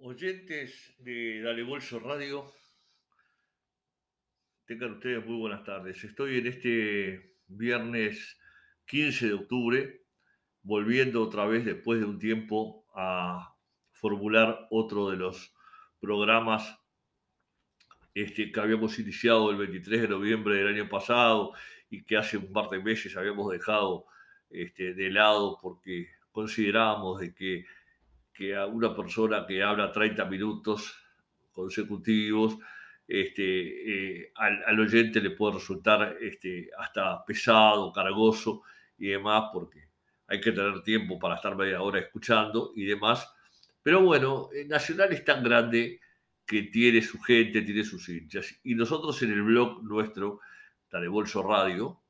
Oyentes de Dale Bolso Radio, tengan ustedes muy buenas tardes. Estoy en este viernes 15 de octubre, volviendo otra vez después de un tiempo a formular otro de los programas este, que habíamos iniciado el 23 de noviembre del año pasado y que hace un par de meses habíamos dejado este, de lado porque considerábamos de que que a una persona que habla 30 minutos consecutivos, este, eh, al, oyente le puede resultar este, hasta pesado, cargoso y demás, porque hay que tener tiempo para estar media hora escuchando y demás. Pero bueno, Nacional es tan grande que tiene su gente, tiene sus hinchas. Y nosotros en el blog nuestro, Dale Bolso Radio,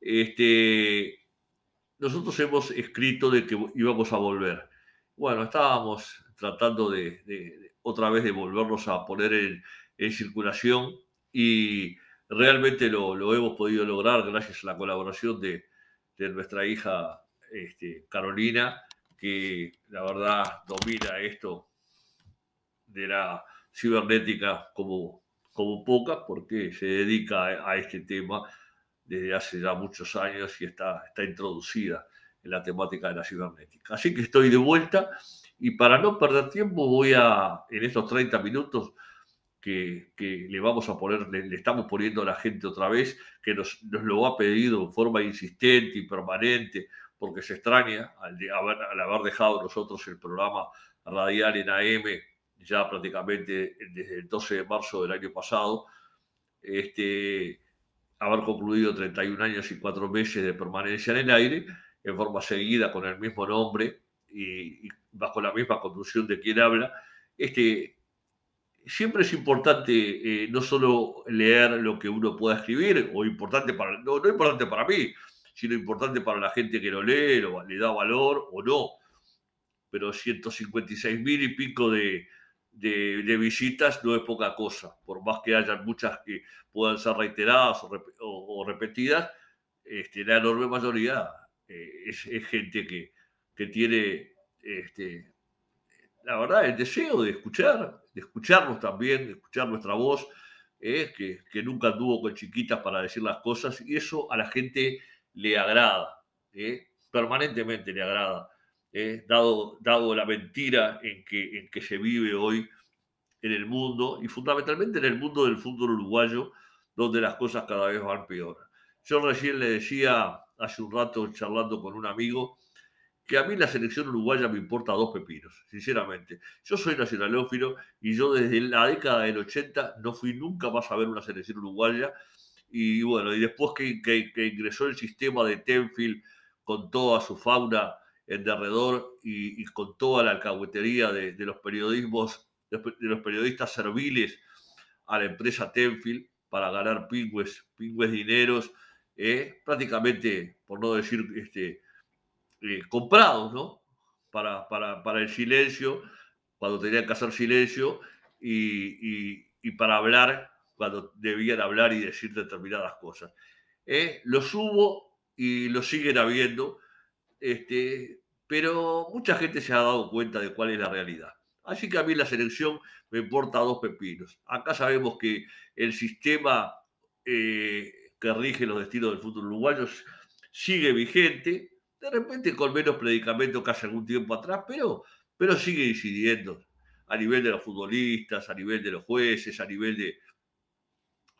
este, nosotros hemos escrito de que íbamos a volver bueno, estábamos tratando de, otra vez de volvernos a poner en, circulación y realmente lo, hemos podido lograr gracias a la colaboración de, nuestra hija este, Carolina, que la verdad domina esto de la cibernética como, como poca, porque se dedica a, este tema desde hace ya muchos años y está, está introducida en la temática de la cibernética. Así que estoy de vuelta y para no perder tiempo voy a, en estos 30 minutos que, le vamos a poner, le, estamos poniendo a la gente otra vez, que nos, lo ha pedido en forma insistente y permanente, porque se extraña al, haber, al haber dejado nosotros el programa radial en AM ya prácticamente desde el 12 de marzo del año pasado, este, haber concluido 31 años y 4 meses de permanencia en el aire en forma seguida con el mismo nombre y, bajo la misma conducción de quien habla, este, siempre es importante eh, no solo leer lo que uno pueda escribir, o importante para, no, no importante para mí, sino importante para la gente que lo lee, lo, le da valor o no. Pero 156 mil y pico de, de, visitas no es poca cosa, por más que hayan muchas que puedan ser reiteradas o, repetidas, este, la enorme mayoría eh, es, gente que, tiene, este, la verdad, el deseo de escuchar, de escucharnos también, de escuchar nuestra voz, eh, que, nunca anduvo con chiquitas para decir las cosas, y eso a la gente le agrada, eh, permanentemente le agrada, dado, dado la mentira en que, en que se vive hoy en el mundo, y fundamentalmente en el mundo del fútbol uruguayo, donde las cosas cada vez van peor. Yo recién le decía hace un rato charlando con un amigo que a mí la selección uruguaya me importa dos pepinos, sinceramente. Yo soy nacionalófilo y yo desde la década del 80 no fui nunca más a ver una selección uruguaya. Y bueno, y después que, ingresó el sistema de Tenfield con toda su fauna en derredor y, con toda la alcahuetería de, los periodismos, de los periodistas serviles a la empresa Tenfield para ganar pingües, pingües dineros eh, prácticamente, por no decir este, eh, comprados, ¿no? Para, para, el silencio, cuando tenían que hacer silencio, y, para hablar cuando debían hablar y decir determinadas cosas. Eh, los hubo y lo siguen habiendo, este, pero mucha gente se ha dado cuenta de cuál es la realidad. Así que a mí la selección me importa dos pepinos. Acá sabemos que el sistema que rige los destinos del fútbol uruguayo sigue vigente, de repente con menos predicamento que hace algún tiempo atrás, pero, pero sigue incidiendo a nivel de los futbolistas, a nivel de los jueces, a nivel de,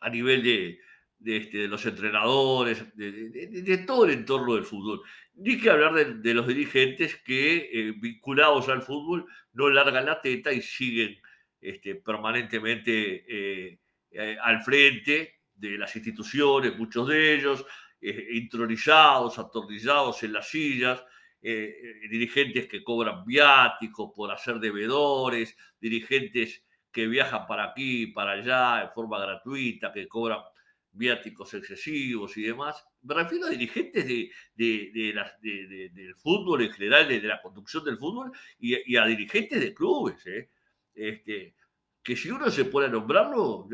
a nivel de, este, los entrenadores, de, todo el entorno del fútbol. Ni que hablar de, los dirigentes que, eh, vinculados al fútbol, no largan la teta y siguen este, permanentemente eh, eh, al frente de las instituciones, muchos de ellos, eh, intronizados, atornillados en las sillas, eh, eh, dirigentes que cobran viáticos por hacer devedores, dirigentes que viajan para aquí y para allá en forma gratuita, que cobran viáticos excesivos y demás. Me refiero a dirigentes de, del fútbol en general, de, la conducción del fútbol y, a dirigentes de clubes. Este, que si uno se pone a nombrarlo,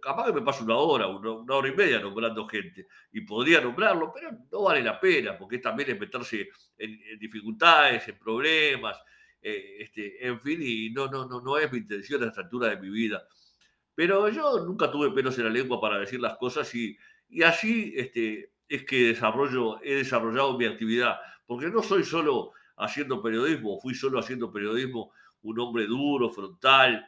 capaz que me pasa una hora, una, hora y media nombrando gente, y podría nombrarlo, pero no vale la pena, porque también es meterse en, dificultades, en problemas, eh, este, en fin, y no, no, no, no es mi intención a esta altura de mi vida. Pero yo nunca tuve pelos en la lengua para decir las cosas y, y así este, es que desarrollo, he desarrollado mi actividad, porque no soy solo haciendo periodismo, fui solo haciendo periodismo un hombre duro, frontal,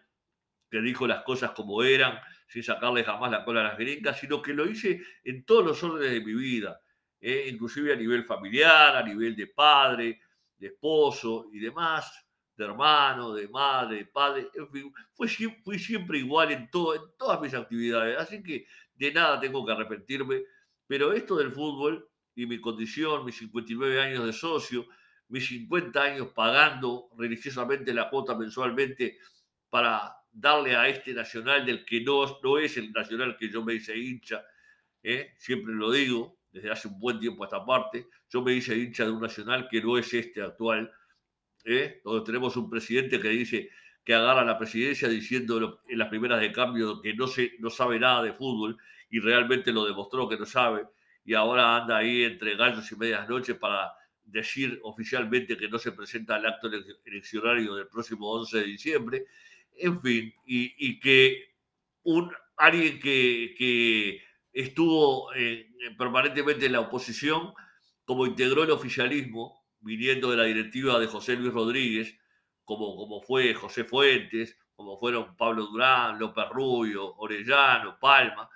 que dijo las cosas como eran, sin sacarle jamás la cola a las gringas, sino que lo hice en todos los órdenes de mi vida, ¿eh? inclusive a nivel familiar, a nivel de padre, de esposo y demás, de hermano, de madre, de padre, en fin, fui, fui siempre igual en, todo, en todas mis actividades, así que de nada tengo que arrepentirme, pero esto del fútbol y mi condición, mis 59 años de socio, mis 50 años pagando religiosamente la cuota mensualmente para darle a este nacional del que no, no es el nacional que yo me hice hincha, ¿eh? siempre lo digo, desde hace un buen tiempo a esta parte, yo me hice hincha de un nacional que no es este actual, ¿eh? donde tenemos un presidente que dice que agarra la presidencia diciendo en las primeras de cambio que no, se, no sabe nada de fútbol y realmente lo demostró que no sabe y ahora anda ahí entre gallos y medias noches para decir oficialmente que no se presenta al acto eleccionario del próximo 11 de diciembre, en fin, y, que un, alguien que, estuvo permanentemente en la oposición, como integró el oficialismo, viniendo de la directiva de José Luis Rodríguez, como, como fue José Fuentes, como fueron Pablo Durán, López Rubio, Orellano, Palma,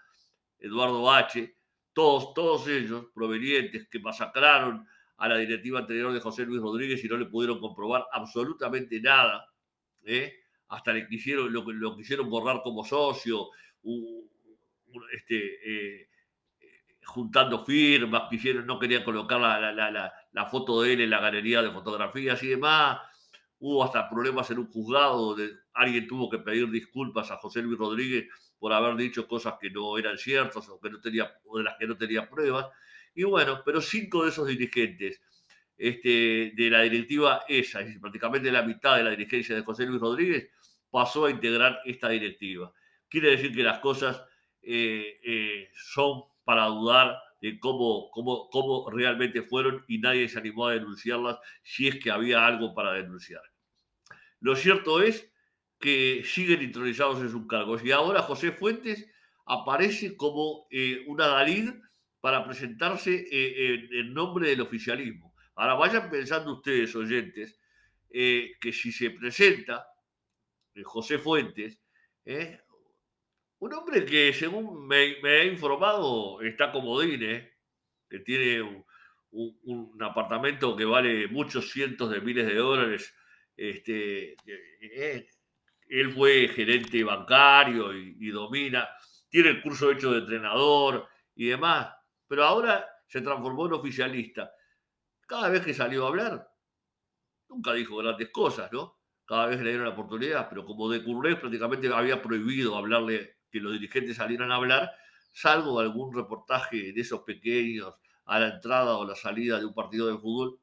Eduardo Bache, todos, todos ellos provenientes que masacraron a la directiva anterior de José Luis Rodríguez y no le pudieron comprobar absolutamente nada. ¿eh? Hasta le quisieron, lo, lo, quisieron borrar como socio, este, eh, juntando firmas, quisieron, no querían colocar la, la, la, foto de él en la galería de fotografías y demás. Hubo hasta problemas en un juzgado donde alguien tuvo que pedir disculpas a José Luis Rodríguez por haber dicho cosas que no eran ciertas o, que no tenía, o de las que no tenía pruebas. Y bueno, pero cinco de esos dirigentes este, de la directiva esa, y prácticamente la mitad de la dirigencia de José Luis Rodríguez, pasó a integrar esta directiva. Quiere decir que las cosas eh, eh, son para dudar de cómo, cómo, cómo realmente fueron y nadie se animó a denunciarlas si es que había algo para denunciar. Lo cierto es que siguen intronizados en sus cargos y ahora José Fuentes aparece como eh, una Dalid para presentarse eh, en, nombre del oficialismo. Ahora vayan pensando ustedes, oyentes, eh, que si se presenta eh, José Fuentes, un hombre que según me, me ha informado está comodín, que tiene un, apartamento que vale muchos cientos de miles de dólares, este, él fue gerente bancario y, y domina, tiene el curso hecho de entrenador y demás pero ahora se transformó en oficialista. Cada vez que salió a hablar, nunca dijo grandes cosas, ¿no? Cada vez le dieron la oportunidad, pero como de Currés prácticamente había prohibido hablarle, que los dirigentes salieran a hablar, salvo algún reportaje de esos pequeños a la entrada o la salida de un partido de fútbol,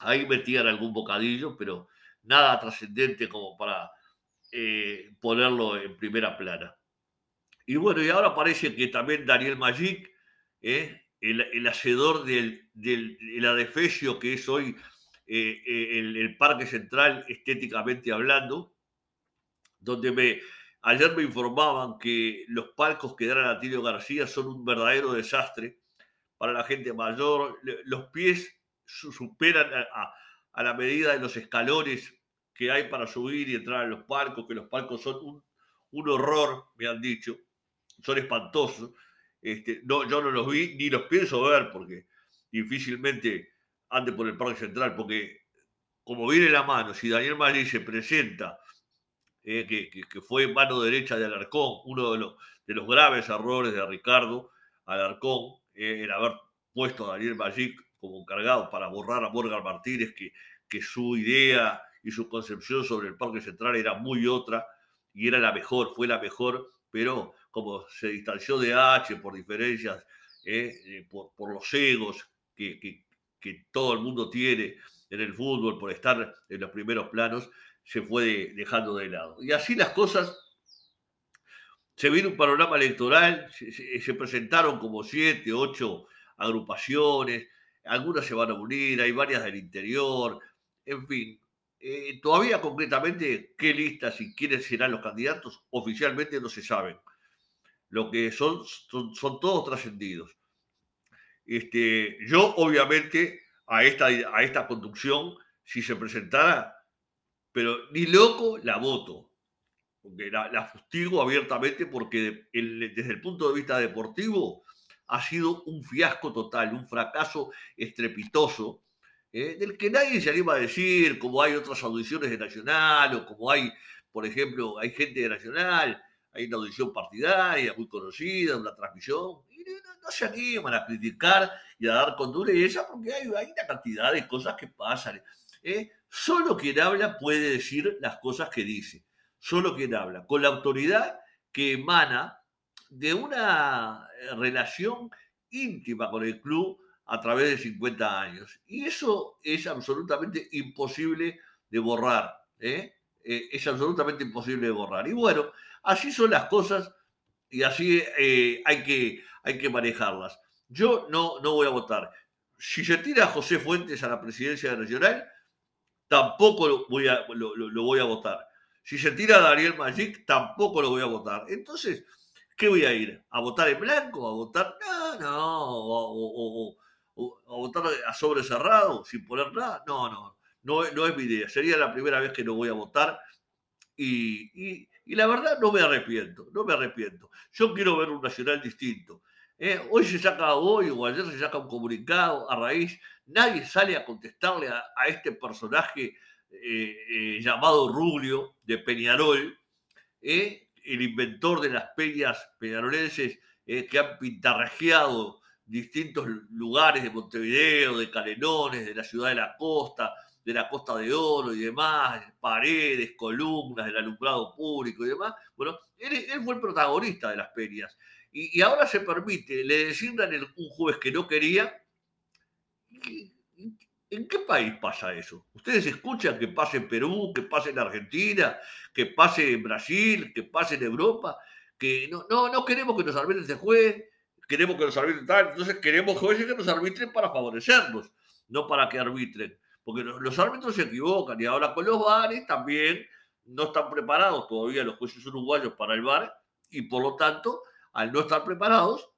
ahí metían algún bocadillo, pero nada trascendente como para eh, ponerlo en primera plana. Y bueno, y ahora parece que también Daniel Magic ¿eh? El, hacedor del, del adefesio que es hoy eh, eh, el, Parque Central estéticamente hablando, donde me, ayer me informaban que los palcos que dan a Atilio García son un verdadero desastre para la gente mayor, los pies superan a, la medida de los escalones que hay para subir y entrar a los palcos, que los palcos son un, un horror, me han dicho, son espantosos. Este, no, yo no los vi ni los pienso ver porque difícilmente ande por el Parque Central, porque como viene la mano, si Daniel Maggi se presenta, eh, que, fue mano derecha de Alarcón, uno de los, de los graves errores de Ricardo Alarcón, eh, el haber puesto a Daniel Maggi como encargado para borrar a Morgan Martínez, que, que su idea y su concepción sobre el Parque Central era muy otra y era la mejor, fue la mejor, pero como se distanció de H por diferencias, eh, eh, por, los egos que, todo el mundo tiene en el fútbol, por estar en los primeros planos, se fue dejando de lado. Y así las cosas, se vino un panorama electoral, se, se presentaron como siete, ocho agrupaciones, algunas se van a unir, hay varias del interior, en fin, eh, todavía concretamente qué listas y quiénes serán los candidatos oficialmente no se saben. Lo que son, son, todos trascendidos. Este, yo, obviamente, a esta, a esta conducción, si se presentara, pero ni loco la voto. Porque la, la fustigo abiertamente porque desde el punto de vista deportivo ha sido un fiasco total, un fracaso estrepitoso ¿eh? del que nadie se anima a decir, como hay otras audiciones de Nacional, o como hay, por ejemplo, hay gente de Nacional, hay una audición partidaria muy conocida, una transmisión, y no, se animan a criticar y a dar con dureza porque hay, una cantidad de cosas que pasan. ¿eh? Solo quien habla puede decir las cosas que dice, solo quien habla, con la autoridad que emana de una eh, relación íntima con el club a través de 50 años. Y eso es absolutamente imposible de borrar. Eh, es absolutamente imposible de borrar. Y bueno, así son las cosas y así eh, hay, que, hay que manejarlas. Yo no, no voy a votar. Si se tira a José Fuentes a la presidencia nacional, tampoco lo voy a, lo, voy a votar. Si se tira a Daniel Magic, tampoco lo voy a votar. Entonces, ¿qué voy a ir? ¿A votar en blanco? ¿A votar? No, no. o, a votar a sobre cerrado, sin poner nada. No, no, no es mi idea. Sería la primera vez que no voy a votar y, la verdad no me arrepiento, no me arrepiento. Yo quiero ver un nacional distinto. ¿eh? hoy se saca, hoy o ayer se saca un comunicado a raíz, nadie sale a contestarle a, este personaje eh, eh, llamado Rubio de Peñarol, el inventor de las peñas peñarolenses que han pintarrajeado distintos lugares de Montevideo, de Calenones, de la ciudad de la costa, de la Costa de Oro y demás, paredes, columnas, del alumbrado público y demás. Bueno, él, fue el protagonista de las ferias. Y, ahora se permite, le designan un juez que no quería. ¿En qué país pasa eso? ¿Ustedes escuchan que pase en Perú, que pase en Argentina, que pase en Brasil, que pase en Europa? Que no, no, no queremos que nos arbitren ese juez, queremos que nos arbitren tal, entonces queremos jueces que nos arbitren para favorecernos, no para que arbitren. Porque los, árbitros se equivocan y ahora con los bares también no están preparados todavía los jueces uruguayos para el bar y por lo tanto, al no estar preparados,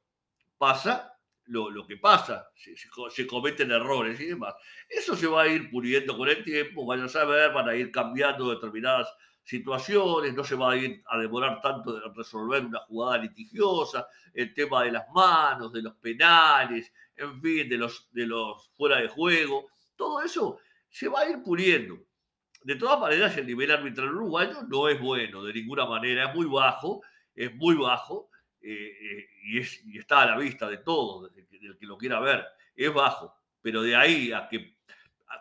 pasa lo, que pasa, se, cometen errores y demás. Eso se va a ir puliendo con el tiempo, vayan a saber, van a ir cambiando determinadas situaciones, no se va a ir a demorar tanto de resolver una jugada litigiosa, el tema de las manos, de los penales, en fin, de los fuera de juego, todo eso se va a ir puliendo. De todas maneras, el nivel arbitral uruguayo no es bueno, de ninguna manera, es muy bajo, es muy bajo, eh, eh, y, es, y está a la vista de todos, del que lo quiera ver, es bajo, pero de ahí a que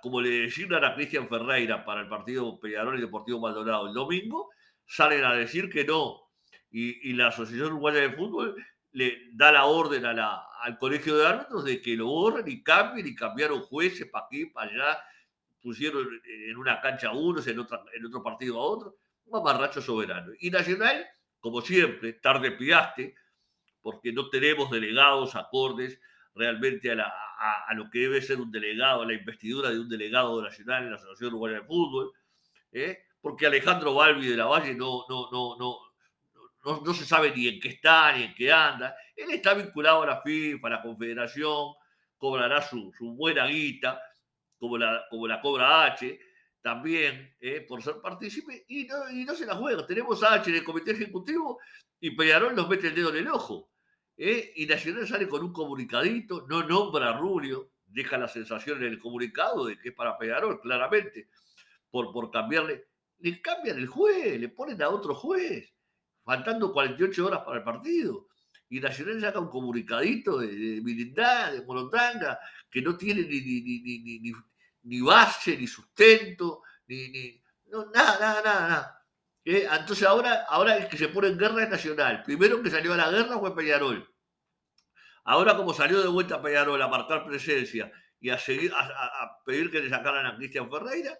como le designan a Cristian Ferreira para el partido Peñarol y Deportivo Maldonado el domingo, salen a decir que no. Y, la Asociación Uruguaya de Fútbol le da la orden al Colegio de Árbitros de que lo borren y cambien y cambiaron jueces para aquí, para allá, pusieron en una cancha a unos, en, otro partido a otro, un mamarracho soberano. Y Nacional, como siempre, tarde pidaste, porque no tenemos delegados acordes realmente a, lo que debe ser un delegado, a la investidura de un delegado nacional en la Asociación Uruguaya de Fútbol, ¿eh? porque Alejandro Balbi de la Valle no, no, no, no, se sabe ni en qué está, ni en qué anda. Él está vinculado a la FIFA, a la Confederación, cobrará su, su buena guita, como la, como la cobra H, también ¿eh? por ser partícipe, y no, y no se la juega. Tenemos H en el comité ejecutivo y Peñarol nos mete el dedo en el ojo. ¿eh? y Nacional sale con un comunicadito, no nombra a Rubio, deja la sensación en el comunicado de que es para Pegarol, claramente, por, por cambiarle. Le cambian el juez, le ponen a otro juez, faltando 48 horas para el partido. Y Nacional saca un comunicadito de, de de Morotanga, que no tiene ni, base, ni sustento, ni, nada, nada, nada, nada. ¿Eh? Entonces ahora, ahora el que se pone en guerra es Nacional. Primero que salió a la guerra fue Peñarol. Ahora como salió de vuelta Peñarol a marcar presencia y a, seguir, a, pedir que le sacaran a Cristian Ferreira,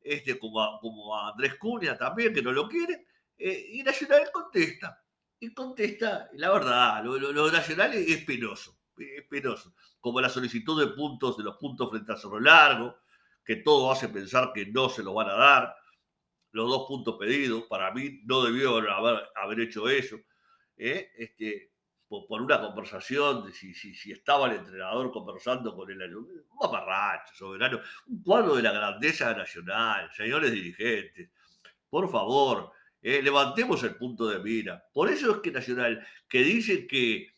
este, como, a, como a Andrés Cunha también, que no lo quiere, eh, y Nacional contesta. Y contesta, la verdad, lo, nacional es penoso, es penoso. Como la solicitud de puntos, de los puntos frente a Cerro Largo, que todo hace pensar que no se lo van a dar. Los dos puntos pedidos, para mí no debió haber, hecho eso. ¿eh? Este, por, una conversación, de si, si, estaba el entrenador conversando con el un mamarracho, soberano, un cuadro de la grandeza nacional, señores dirigentes, por favor, eh, levantemos el punto de mira. Por eso es que Nacional, que dice que,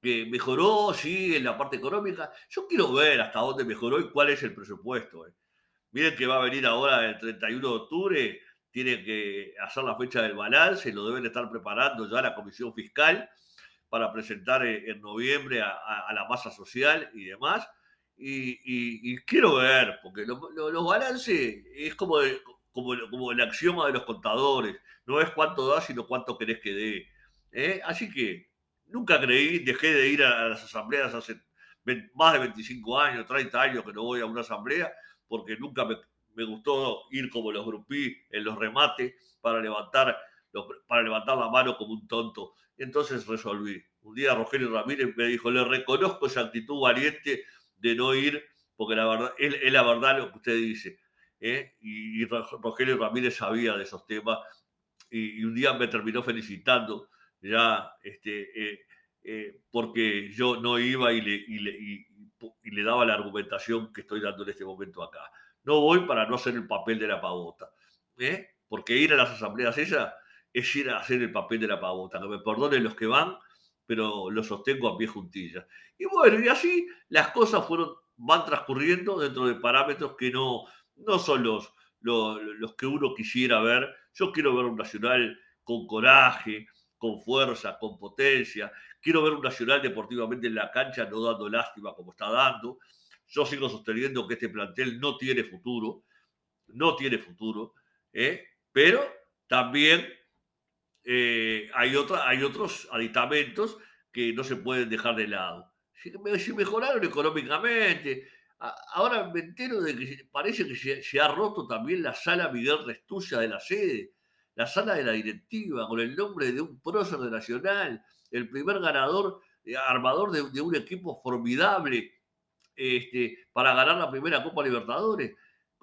que mejoró, sí, en la parte económica, yo quiero ver hasta dónde mejoró y cuál es el presupuesto. Eh. Miren que va a venir ahora el 31 de octubre, tiene que hacer la fecha del balance, lo deben estar preparando ya la Comisión Fiscal para presentar en noviembre a, la masa social y demás. Y, quiero ver, porque los balances es como, como, como, el axioma de los contadores, no es cuánto da, sino cuánto querés que dé. ¿eh? Así que nunca creí, dejé de ir a las asambleas hace más de 25 años, 30 años que no voy a una asamblea, porque nunca me, me gustó ir como los grupí en los remates para levantar, para levantar la mano como un tonto. Entonces resolví. Un día Rogelio Ramírez me dijo, le reconozco esa actitud valiente de no ir, porque la verdad, es, la verdad lo que usted dice. ¿Eh? Y, Rogelio Ramírez sabía de esos temas y, un día me terminó felicitando ya este, eh, eh, porque yo no iba y le, y, le, y le daba la argumentación que estoy dando en este momento acá. No voy para no hacer el papel de la pavota, porque ir a las asambleas esas es ir a hacer el papel de la pavota. Que me perdonen los que van, pero lo sostengo a pie juntillas. Y bueno, y así las cosas fueron, van transcurriendo dentro de parámetros que no, no son los, los, que uno quisiera ver. Yo quiero ver un Nacional con coraje, con fuerza, con potencia. Quiero ver un Nacional deportivamente en la cancha, no dando lástima como está dando. Yo sigo sosteniendo que este plantel no tiene futuro, no tiene futuro, ¿eh? pero también eh, hay, hay otros aditamentos que no se pueden dejar de lado. Si, mejoraron económicamente, ahora me entero de que parece que se, ha roto también la sala Miguel Restucia de la sede, la sala de la directiva, con el nombre de un prócer de Nacional, el primer ganador, eh, armador de, un equipo formidable este, para ganar la primera Copa Libertadores.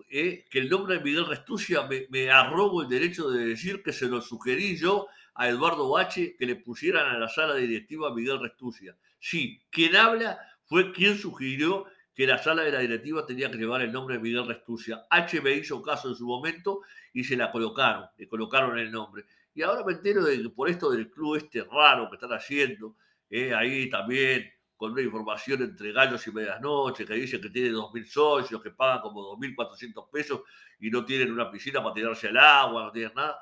Eh, que el nombre de Miguel Restucia me, me, arrobo el derecho de decir que se lo sugerí yo a Eduardo Bache que le pusieran a la sala directiva a Miguel Restucia. Sí, quien habla fue quien sugirió que la sala de la directiva tenía que llevar el nombre de Miguel Restucia. H me hizo caso en su momento y se la colocaron, le colocaron el nombre. Y ahora me entero de que por esto del club este raro que están haciendo, eh, ahí también con una información entre gallos y medias noches, que dice que tiene 2.000 socios, que pagan como 2.400 pesos y no tienen una piscina para tirarse al agua, no tienen nada.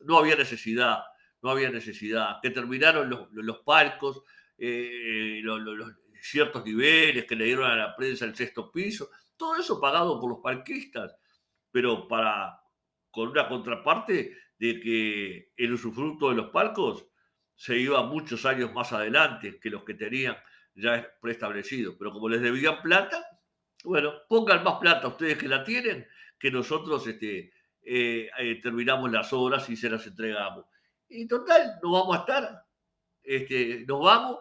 No había necesidad, no había necesidad. Que terminaron los, los palcos, eh, los, ciertos niveles que le dieron a la prensa el sexto piso, todo eso pagado por los parquistas, pero para con una contraparte de que el usufructo de los palcos se iba muchos años más adelante que los que tenían ya preestablecido. Pero como les debían plata, bueno, pongan más plata ustedes que la tienen, que nosotros este, eh, eh, terminamos las obras y se las entregamos. Y total, nos vamos a estar, este, nos vamos,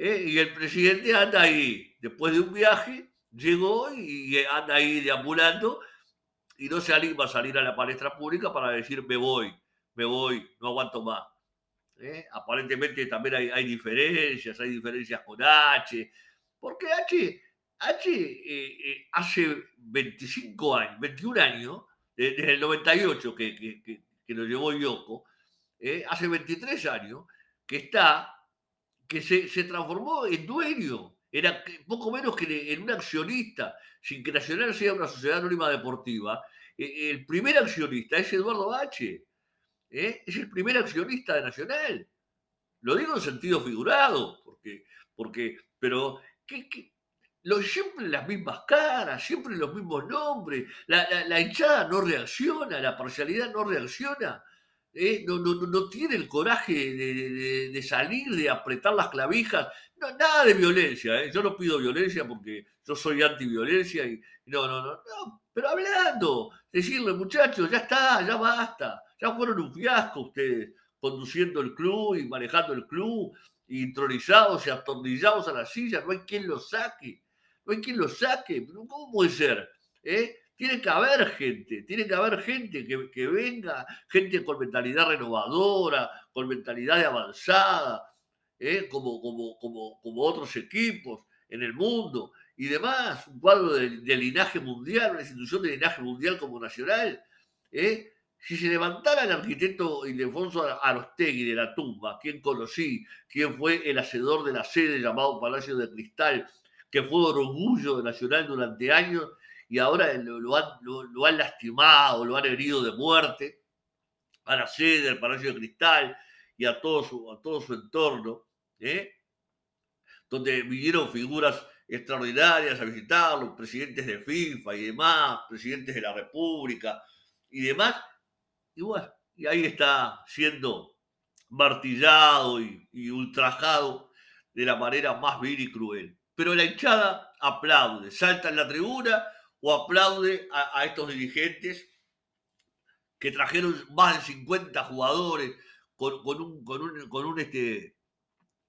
eh, y el presidente anda ahí, después de un viaje, llegó y anda ahí deambulando y no se anima a salir a la palestra pública para decir me voy, me voy, no aguanto más. ¿eh? Aparentemente también hay, diferencias, hay diferencias con H, porque H, H eh, eh, hace 25 años, 21 años, desde el 98 que, que, que, lo llevó Yoko, hace 23 años que está, que se, se, transformó en dueño, era poco menos que en un accionista, sin que Nacional sea una sociedad anónima deportiva, el primer accionista es Eduardo H. ¿eh? es el primer accionista de Nacional. Lo digo en sentido figurado, porque, porque pero siempre las mismas caras, siempre los mismos nombres, la, hinchada no reacciona, la parcialidad no reacciona, ¿eh? no, no, tiene el coraje de, salir, de apretar las clavijas, nada de violencia, ¿eh? yo no pido violencia porque yo soy antiviolencia y no, no, no, no, pero hablando, decirle muchachos, ya está, ya basta, ya fueron un fiasco ustedes, conduciendo el club y manejando el club, y intronizados y atornillados a la silla, no hay quien los saque, no hay quien los saque. ¿Cómo puede ser ¿eh? Tiene que haber gente, tiene que haber gente que, que, venga, gente con mentalidad renovadora, con mentalidad de avanzada, ¿eh? como, como, como, como otros equipos en el mundo y demás, un cuadro de, linaje mundial, una institución de linaje mundial como nacional. ¿eh? Si se levantara el arquitecto Ildefonso Arostegui de la tumba, quien conocí, quien fue el hacedor de la sede llamado Palacio de Cristal, que fue orgullo nacional durante años y ahora lo, han, lastimado, lo han herido de muerte, a la sede del Palacio de Cristal y a todo su, a todo su entorno, ¿eh? donde vinieron figuras extraordinarias a visitarlo, presidentes de FIFA y demás, presidentes de la República y demás, y bueno, y ahí está siendo martillado y, ultrajado de la manera más vil y cruel. Pero la hinchada aplaude, salta en la tribuna o aplaude a, estos dirigentes que trajeron más de 50 jugadores con, un, con un, con un este,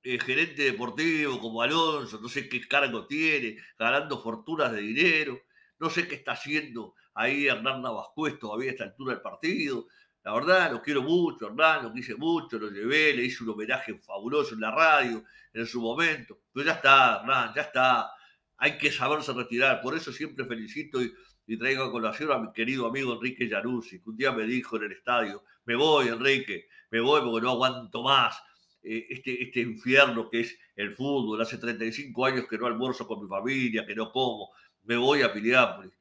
eh, gerente deportivo como Alonso, no sé qué cargo tiene, ganando fortunas de dinero, no sé qué está haciendo ahí Hernán Navascués todavía a esta altura del partido, la verdad, lo quiero mucho, Hernán, lo quise mucho, lo llevé, le hice un homenaje fabuloso en la radio en su momento. Pero ya está, Hernán, ya está. Hay que saberse retirar. Por eso siempre felicito y, traigo a colación a mi querido amigo Enrique Yaruzzi, que un día me dijo en el estadio, me voy, Enrique, me voy porque no aguanto más eh, este, este infierno que es el fútbol. Hace 35 años que no almuerzo con mi familia, que no como, me voy a Piriápolis.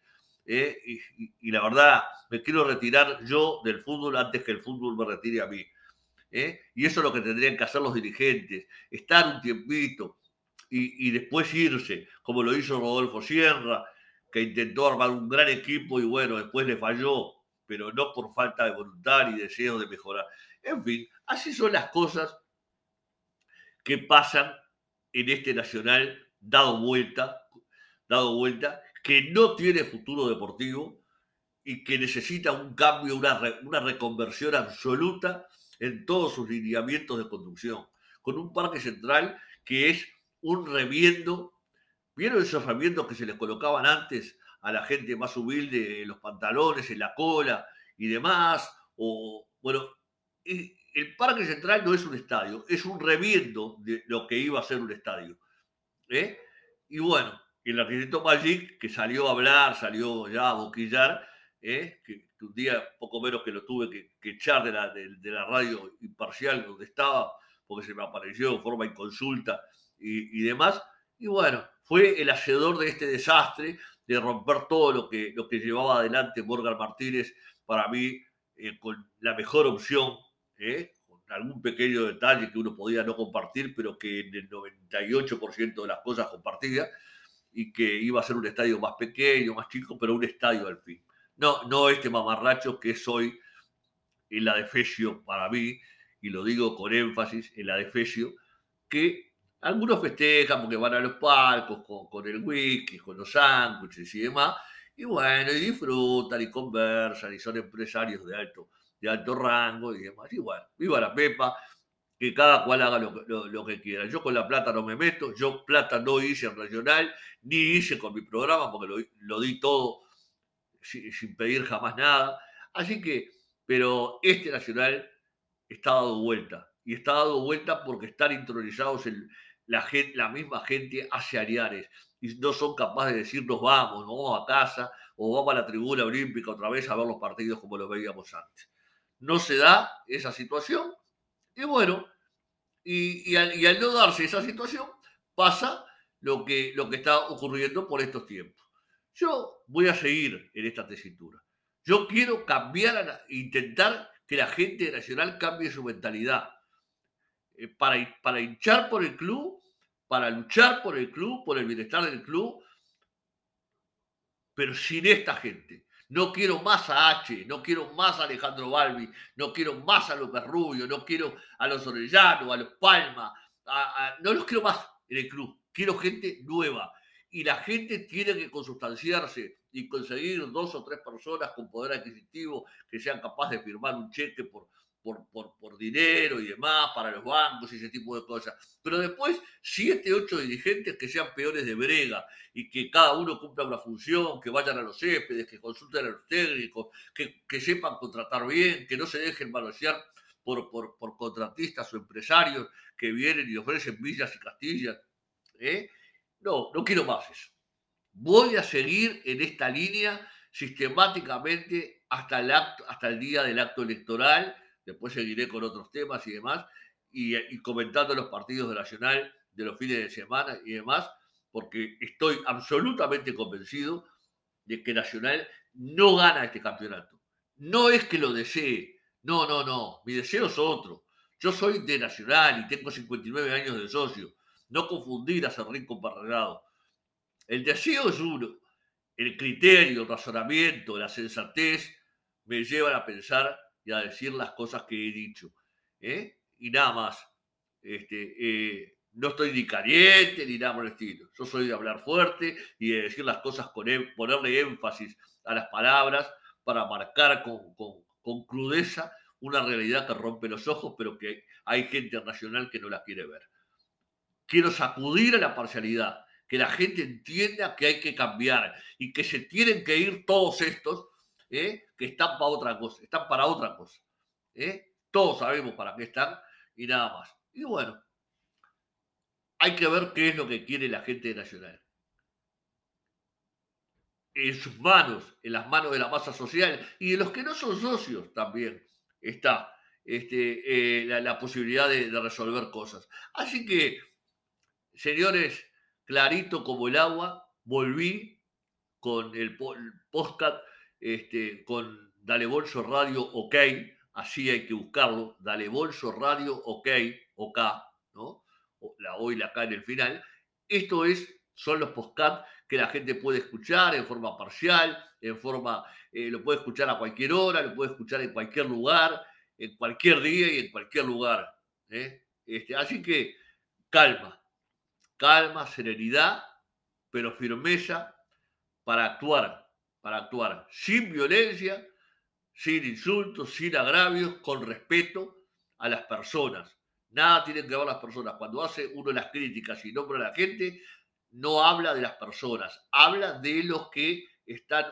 ¿eh? y, la verdad, me quiero retirar yo del fútbol antes que el fútbol me retire a mí. ¿eh? Y eso es lo que tendrían que hacer los dirigentes, estar un tiempito y, después irse, como lo hizo Rodolfo Sierra, que intentó armar un gran equipo y bueno, después le falló, pero no por falta de voluntad y deseo de mejorar. En fin, así son las cosas que pasan en este Nacional dado vuelta, dado vuelta, que no tiene futuro deportivo y que necesita un cambio, una, una reconversión absoluta en todos sus lineamientos de conducción, con un parque central que es un reviendo. ¿Vieron esos reviendos que se les colocaban antes a la gente más humilde en los pantalones, en la cola y demás? O, bueno, el parque central no es un estadio, es un reviendo de lo que iba a ser un estadio. ¿eh? Y bueno, el arquitecto Magic, que salió a hablar, salió ya a boquillar, ¿eh? que, un día poco menos que lo tuve que, echar de la, de, la, radio imparcial donde estaba, porque se me apareció en forma inconsulta y, y demás. Y bueno, fue el hacedor de este desastre, de romper todo lo que, lo que llevaba adelante Morgan Martínez, para mí, eh, con la mejor opción, ¿eh? con algún pequeño detalle que uno podía no compartir, pero que en el 98% de las cosas compartía y que iba a ser un estadio más pequeño, más chico, pero un estadio al fin. No, no este mamarracho que es hoy en la defesio para mí, y lo digo con énfasis, en la defesio, que algunos festejan porque van a los palcos con, el whisky, con los sándwiches y demás, y bueno, y disfrutan y conversan y son empresarios de alto, de alto rango y demás. Y bueno, viva la Pepa, que cada cual haga lo, que quiera. Yo con la plata no me meto, yo plata no hice en regional, ni hice con mi programa, porque lo, di todo sin, pedir jamás nada. Así que, pero este nacional está dado vuelta, y está dado vuelta porque están intronizados en la, misma gente hace Ariares, y no son capaces de decir nos vamos, nos vamos a casa, o vamos a la tribuna olímpica otra vez a ver los partidos como lo veíamos antes. No se da esa situación y bueno, y, al, no darse esa situación, pasa lo que, lo que está ocurriendo por estos tiempos. Yo voy a seguir en esta tesitura. Yo quiero cambiar, intentar que la gente nacional cambie su mentalidad. Eh, para, para hinchar por el club, para luchar por el club, por el bienestar del club, pero sin esta gente. No quiero más a H, no quiero más a Alejandro Balbi, no quiero más a López Rubio, no quiero a los Orellano, a los Palma, no los quiero más en el club. Quiero gente nueva. Y la gente tiene que consustanciarse y conseguir dos o tres personas con poder adquisitivo que sean capaces de firmar un cheque por por, dinero y demás, para los bancos y ese tipo de cosas. Pero después, siete, ocho dirigentes que sean peores de brega y que cada uno cumpla una función, que vayan a los céspedes, que consulten a los técnicos, que, sepan contratar bien, que no se dejen manosear por, por, por, contratistas o empresarios que vienen y ofrecen villas y castillas. ¿eh? No, no quiero más eso. Voy a seguir en esta línea sistemáticamente hasta el, acto, hasta el día del acto electoral después seguiré con otros temas y demás, y, comentando los partidos de Nacional de los fines de semana y demás, porque estoy absolutamente convencido de que Nacional no gana este campeonato. No es que lo desee, no, no, no, mi deseo es otro. Yo soy de Nacional y tengo 59 años de socio. No confundir a Serrín con Parragado. El deseo es uno. El criterio, el razonamiento, la sensatez me llevan a pensar a decir las cosas que he dicho. ¿eh? Y nada más. Este, eh, no estoy ni caliente ni nada por el estilo. Yo soy de hablar fuerte y de decir las cosas con em, ponerle énfasis a las palabras para marcar con, con, crudeza una realidad que rompe los ojos, pero que hay gente nacional que no la quiere ver. Quiero sacudir a la parcialidad, que la gente entienda que hay que cambiar y que se tienen que ir todos estos ¿eh? que están para otra cosa, están para otra cosa. ¿eh? Todos sabemos para qué están y nada más. Y bueno, hay que ver qué es lo que quiere la gente nacional. En sus manos, en las manos de la masa social y de los que no son socios también está este, eh, la, posibilidad de, resolver cosas. Así que, señores, clarito como el agua, volví con el, el podcast este, con Dale Bolso Radio OK, así hay que buscarlo, Dale Bolso Radio OK, OK, ¿no? La O la K en el final. Esto es, son los podcasts que la gente puede escuchar en forma parcial, en forma, eh, lo puede escuchar a cualquier hora, lo puede escuchar en cualquier lugar, en cualquier día y en cualquier lugar. ¿eh? Este, así que calma, calma, serenidad, pero firmeza para actuar para actuar sin violencia, sin insultos, sin agravios, con respeto a las personas. Nada tienen que ver las personas. Cuando hace uno las críticas y nombra a la gente, no habla de las personas, habla de los que están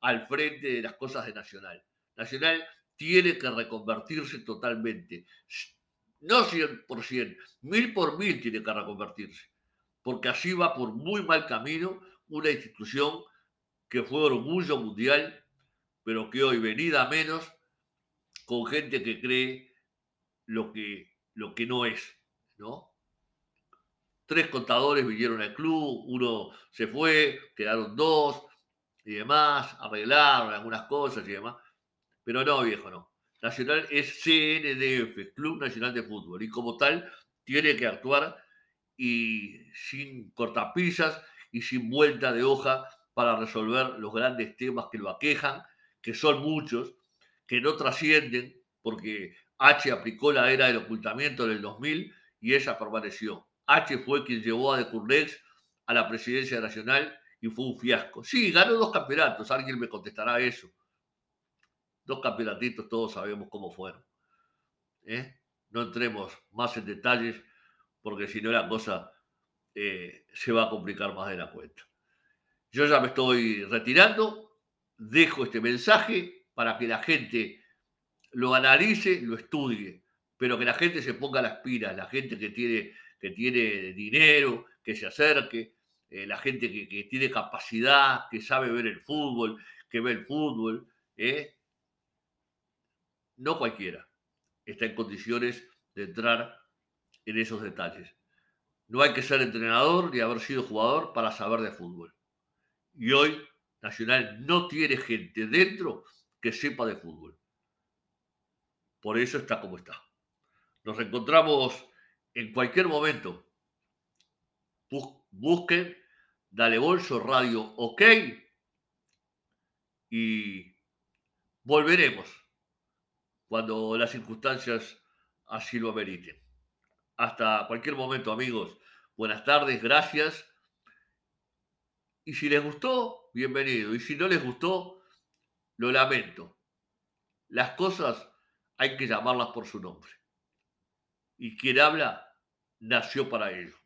al frente de las cosas de Nacional. Nacional tiene que reconvertirse totalmente. No 100%, mil por mil tiene que reconvertirse, porque así va por muy mal camino una institución que fue orgullo mundial, pero que hoy venida menos con gente que cree lo que, lo que no es, ¿no? Tres contadores vinieron al club, uno se fue, quedaron dos y demás, arreglaron algunas cosas y demás, pero no, viejo, no. Nacional es CNDF, Club Nacional de Fútbol, y como tal tiene que actuar y sin cortapisas y sin vuelta de hoja para resolver los grandes temas que lo aquejan, que son muchos, que no trascienden, porque H aplicó la era del ocultamiento en el 2000 y esa permaneció. H fue quien llevó a De Curnex a la presidencia nacional y fue un fiasco. Sí, ganó dos campeonatos, alguien me contestará eso. Dos campeonatitos, todos sabemos cómo fueron. ¿eh? No entremos más en detalles porque si no la cosa eh, se va a complicar más de la cuenta. Yo ya me estoy retirando, dejo este mensaje para que la gente lo analice, lo estudie, pero que la gente se ponga las pilas, la gente que tiene, que tiene dinero, que se acerque, eh, la gente que, tiene capacidad, que sabe ver el fútbol, que ve el fútbol. ¿eh? No cualquiera está en condiciones de entrar en esos detalles. No hay que ser entrenador ni haber sido jugador para saber de fútbol. Y hoy Nacional no tiene gente dentro que sepa de fútbol. Por eso está como está. Nos encontramos en cualquier momento. Busquen Dale Bolso Radio OK y volveremos cuando las circunstancias así lo ameriten. Hasta cualquier momento, amigos. Buenas tardes, gracias y si les gustó, bienvenido. Y si no les gustó, lo lamento. Las cosas hay que llamarlas por su nombre. Y quien habla nació para ello.